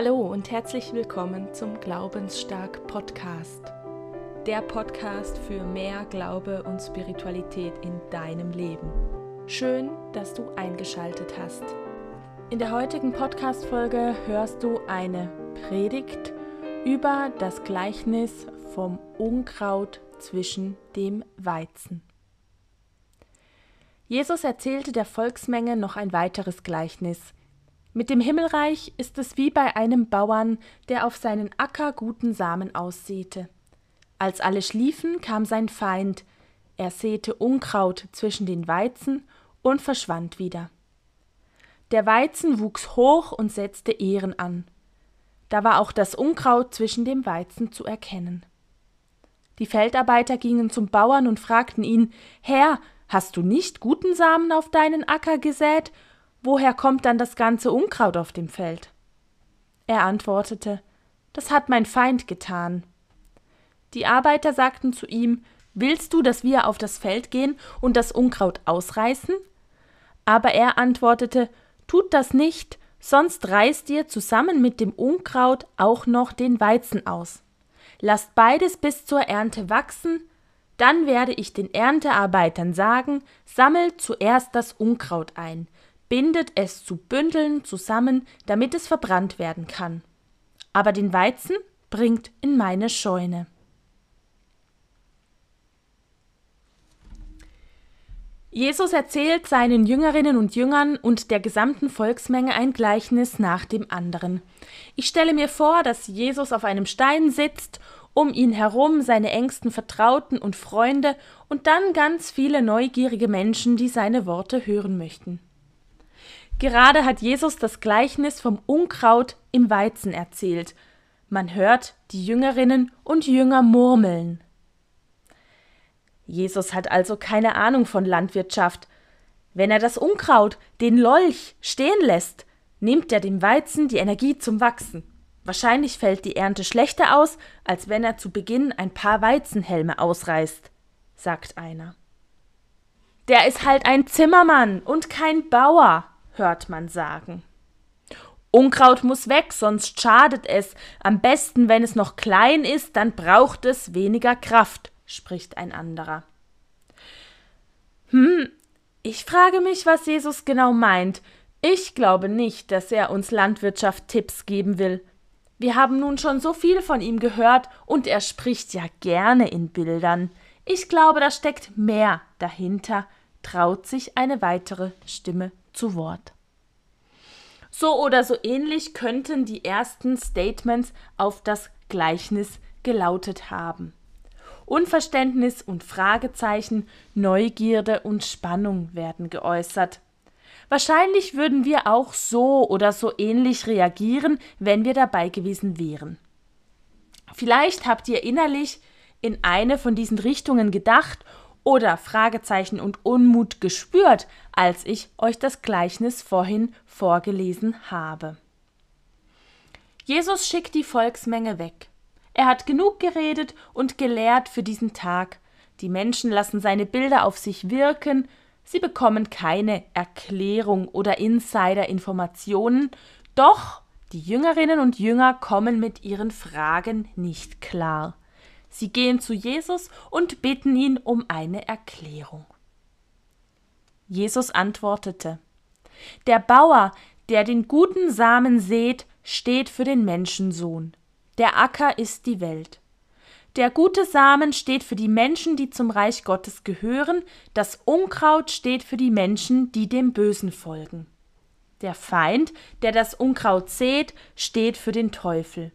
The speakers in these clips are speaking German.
Hallo und herzlich willkommen zum Glaubensstark Podcast. Der Podcast für mehr Glaube und Spiritualität in deinem Leben. Schön, dass du eingeschaltet hast. In der heutigen Podcast-Folge hörst du eine Predigt über das Gleichnis vom Unkraut zwischen dem Weizen. Jesus erzählte der Volksmenge noch ein weiteres Gleichnis. Mit dem Himmelreich ist es wie bei einem Bauern, der auf seinen Acker guten Samen aussäte. Als alle schliefen, kam sein Feind, er säte Unkraut zwischen den Weizen und verschwand wieder. Der Weizen wuchs hoch und setzte Ehren an. Da war auch das Unkraut zwischen dem Weizen zu erkennen. Die Feldarbeiter gingen zum Bauern und fragten ihn Herr, Hast du nicht guten Samen auf deinen Acker gesät? Woher kommt dann das ganze Unkraut auf dem Feld? Er antwortete, Das hat mein Feind getan. Die Arbeiter sagten zu ihm, Willst du, dass wir auf das Feld gehen und das Unkraut ausreißen? Aber er antwortete, Tut das nicht, sonst reißt ihr zusammen mit dem Unkraut auch noch den Weizen aus. Lasst beides bis zur Ernte wachsen, dann werde ich den Erntearbeitern sagen, sammelt zuerst das Unkraut ein, bindet es zu Bündeln zusammen, damit es verbrannt werden kann. Aber den Weizen bringt in meine Scheune. Jesus erzählt seinen Jüngerinnen und Jüngern und der gesamten Volksmenge ein Gleichnis nach dem anderen. Ich stelle mir vor, dass Jesus auf einem Stein sitzt um ihn herum seine engsten Vertrauten und Freunde und dann ganz viele neugierige Menschen, die seine Worte hören möchten. Gerade hat Jesus das Gleichnis vom Unkraut im Weizen erzählt. Man hört die Jüngerinnen und Jünger murmeln. Jesus hat also keine Ahnung von Landwirtschaft. Wenn er das Unkraut, den Lolch, stehen lässt, nimmt er dem Weizen die Energie zum Wachsen. Wahrscheinlich fällt die Ernte schlechter aus, als wenn er zu Beginn ein paar Weizenhelme ausreißt, sagt einer. Der ist halt ein Zimmermann und kein Bauer, hört man sagen. Unkraut muss weg, sonst schadet es. Am besten, wenn es noch klein ist, dann braucht es weniger Kraft, spricht ein anderer. Hm, ich frage mich, was Jesus genau meint. Ich glaube nicht, dass er uns Landwirtschaft Tipps geben will. Wir haben nun schon so viel von ihm gehört und er spricht ja gerne in Bildern. Ich glaube, da steckt mehr dahinter, traut sich eine weitere Stimme zu Wort. So oder so ähnlich könnten die ersten Statements auf das Gleichnis gelautet haben. Unverständnis und Fragezeichen, Neugierde und Spannung werden geäußert. Wahrscheinlich würden wir auch so oder so ähnlich reagieren, wenn wir dabei gewesen wären. Vielleicht habt ihr innerlich in eine von diesen Richtungen gedacht oder Fragezeichen und Unmut gespürt, als ich euch das Gleichnis vorhin vorgelesen habe. Jesus schickt die Volksmenge weg. Er hat genug geredet und gelehrt für diesen Tag. Die Menschen lassen seine Bilder auf sich wirken, Sie bekommen keine Erklärung oder Insider-Informationen, doch die Jüngerinnen und Jünger kommen mit ihren Fragen nicht klar. Sie gehen zu Jesus und bitten ihn um eine Erklärung. Jesus antwortete Der Bauer, der den guten Samen sät, steht für den Menschensohn. Der Acker ist die Welt. Der gute Samen steht für die Menschen, die zum Reich Gottes gehören, das Unkraut steht für die Menschen, die dem Bösen folgen. Der Feind, der das Unkraut sät, steht für den Teufel.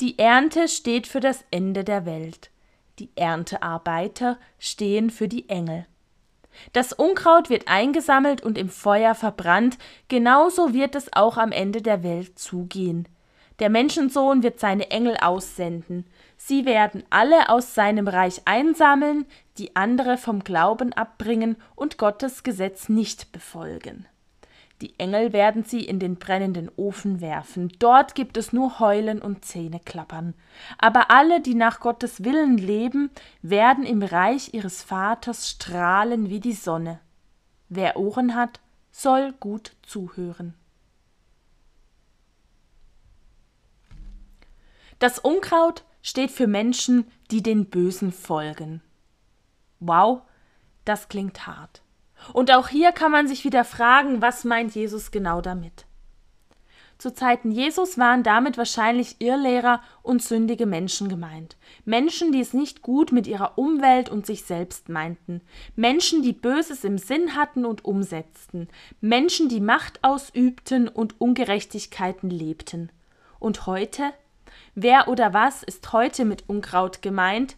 Die Ernte steht für das Ende der Welt. Die Erntearbeiter stehen für die Engel. Das Unkraut wird eingesammelt und im Feuer verbrannt, genauso wird es auch am Ende der Welt zugehen. Der Menschensohn wird seine Engel aussenden. Sie werden alle aus seinem Reich einsammeln, die andere vom Glauben abbringen und Gottes Gesetz nicht befolgen. Die Engel werden sie in den brennenden Ofen werfen. Dort gibt es nur Heulen und Zähneklappern. Aber alle, die nach Gottes Willen leben, werden im Reich ihres Vaters strahlen wie die Sonne. Wer Ohren hat, soll gut zuhören. Das Unkraut steht für Menschen, die den Bösen folgen. Wow, das klingt hart. Und auch hier kann man sich wieder fragen, was meint Jesus genau damit? Zu Zeiten Jesus waren damit wahrscheinlich Irrlehrer und sündige Menschen gemeint. Menschen, die es nicht gut mit ihrer Umwelt und sich selbst meinten. Menschen, die Böses im Sinn hatten und umsetzten. Menschen, die Macht ausübten und Ungerechtigkeiten lebten. Und heute? Wer oder was ist heute mit Unkraut gemeint?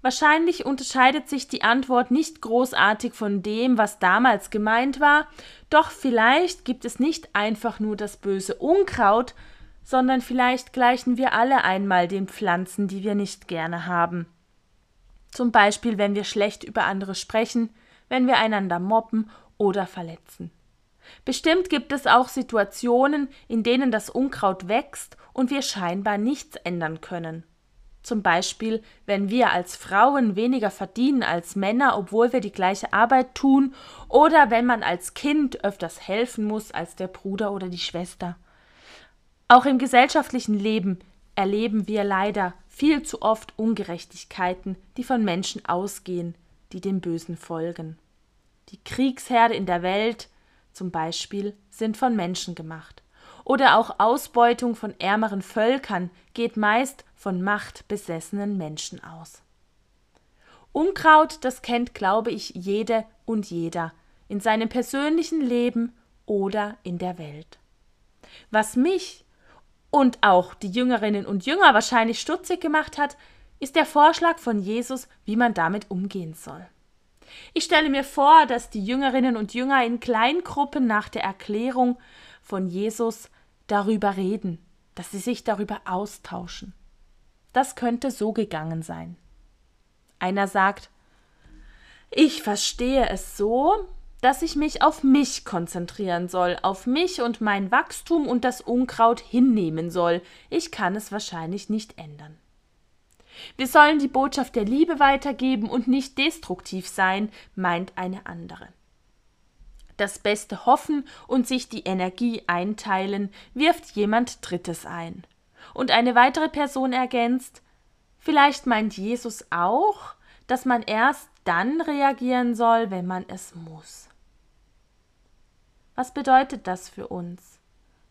Wahrscheinlich unterscheidet sich die Antwort nicht großartig von dem, was damals gemeint war, doch vielleicht gibt es nicht einfach nur das böse Unkraut, sondern vielleicht gleichen wir alle einmal den Pflanzen, die wir nicht gerne haben. Zum Beispiel, wenn wir schlecht über andere sprechen, wenn wir einander mobben oder verletzen. Bestimmt gibt es auch Situationen, in denen das Unkraut wächst und wir scheinbar nichts ändern können. Zum Beispiel, wenn wir als Frauen weniger verdienen als Männer, obwohl wir die gleiche Arbeit tun, oder wenn man als Kind öfters helfen muss als der Bruder oder die Schwester. Auch im gesellschaftlichen Leben erleben wir leider viel zu oft Ungerechtigkeiten, die von Menschen ausgehen, die dem Bösen folgen. Die Kriegsherde in der Welt zum Beispiel sind von Menschen gemacht oder auch Ausbeutung von ärmeren Völkern geht meist von machtbesessenen Menschen aus. Unkraut, das kennt, glaube ich, jede und jeder in seinem persönlichen Leben oder in der Welt. Was mich und auch die Jüngerinnen und Jünger wahrscheinlich stutzig gemacht hat, ist der Vorschlag von Jesus, wie man damit umgehen soll. Ich stelle mir vor, dass die Jüngerinnen und Jünger in Kleingruppen nach der Erklärung von Jesus darüber reden, dass sie sich darüber austauschen. Das könnte so gegangen sein. Einer sagt, ich verstehe es so, dass ich mich auf mich konzentrieren soll, auf mich und mein Wachstum und das Unkraut hinnehmen soll. Ich kann es wahrscheinlich nicht ändern. Wir sollen die Botschaft der Liebe weitergeben und nicht destruktiv sein, meint eine andere das Beste hoffen und sich die Energie einteilen, wirft jemand Drittes ein. Und eine weitere Person ergänzt, vielleicht meint Jesus auch, dass man erst dann reagieren soll, wenn man es muss. Was bedeutet das für uns?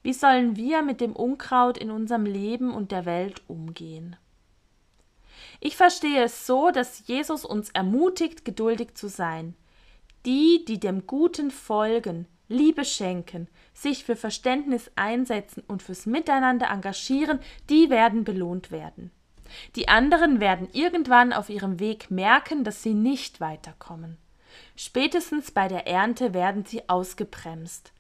Wie sollen wir mit dem Unkraut in unserem Leben und der Welt umgehen? Ich verstehe es so, dass Jesus uns ermutigt, geduldig zu sein, die, die dem Guten folgen, Liebe schenken, sich für Verständnis einsetzen und fürs Miteinander engagieren, die werden belohnt werden. Die anderen werden irgendwann auf ihrem Weg merken, dass sie nicht weiterkommen. Spätestens bei der Ernte werden sie ausgebremst.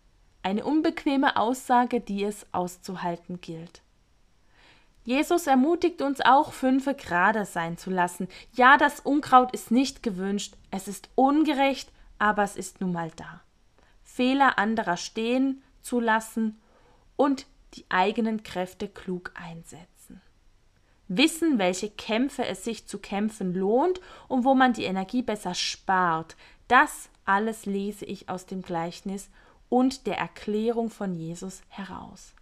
Eine unbequeme Aussage, die es auszuhalten gilt. Jesus ermutigt uns auch, fünfe gerade sein zu lassen. Ja, das Unkraut ist nicht gewünscht, es ist ungerecht, aber es ist nun mal da. Fehler anderer stehen zu lassen und die eigenen Kräfte klug einsetzen. Wissen, welche Kämpfe es sich zu kämpfen lohnt und wo man die Energie besser spart, das alles lese ich aus dem Gleichnis und der Erklärung von Jesus heraus.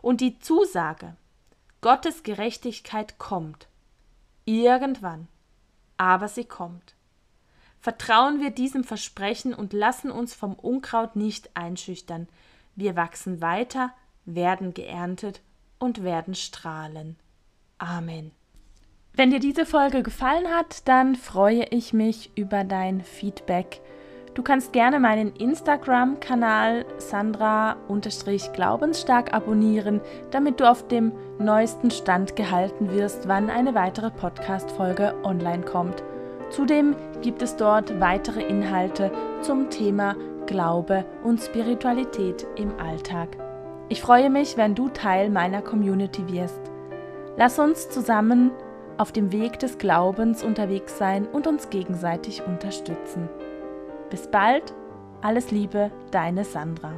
Und die Zusage, Gottes Gerechtigkeit kommt, irgendwann, aber sie kommt. Vertrauen wir diesem Versprechen und lassen uns vom Unkraut nicht einschüchtern. Wir wachsen weiter, werden geerntet und werden strahlen. Amen. Wenn dir diese Folge gefallen hat, dann freue ich mich über dein Feedback. Du kannst gerne meinen Instagram-Kanal Sandra-Glaubensstark abonnieren, damit du auf dem neuesten Stand gehalten wirst, wann eine weitere Podcast-Folge online kommt. Zudem gibt es dort weitere Inhalte zum Thema Glaube und Spiritualität im Alltag. Ich freue mich, wenn du Teil meiner Community wirst. Lass uns zusammen auf dem Weg des Glaubens unterwegs sein und uns gegenseitig unterstützen. Bis bald, alles Liebe, deine Sandra.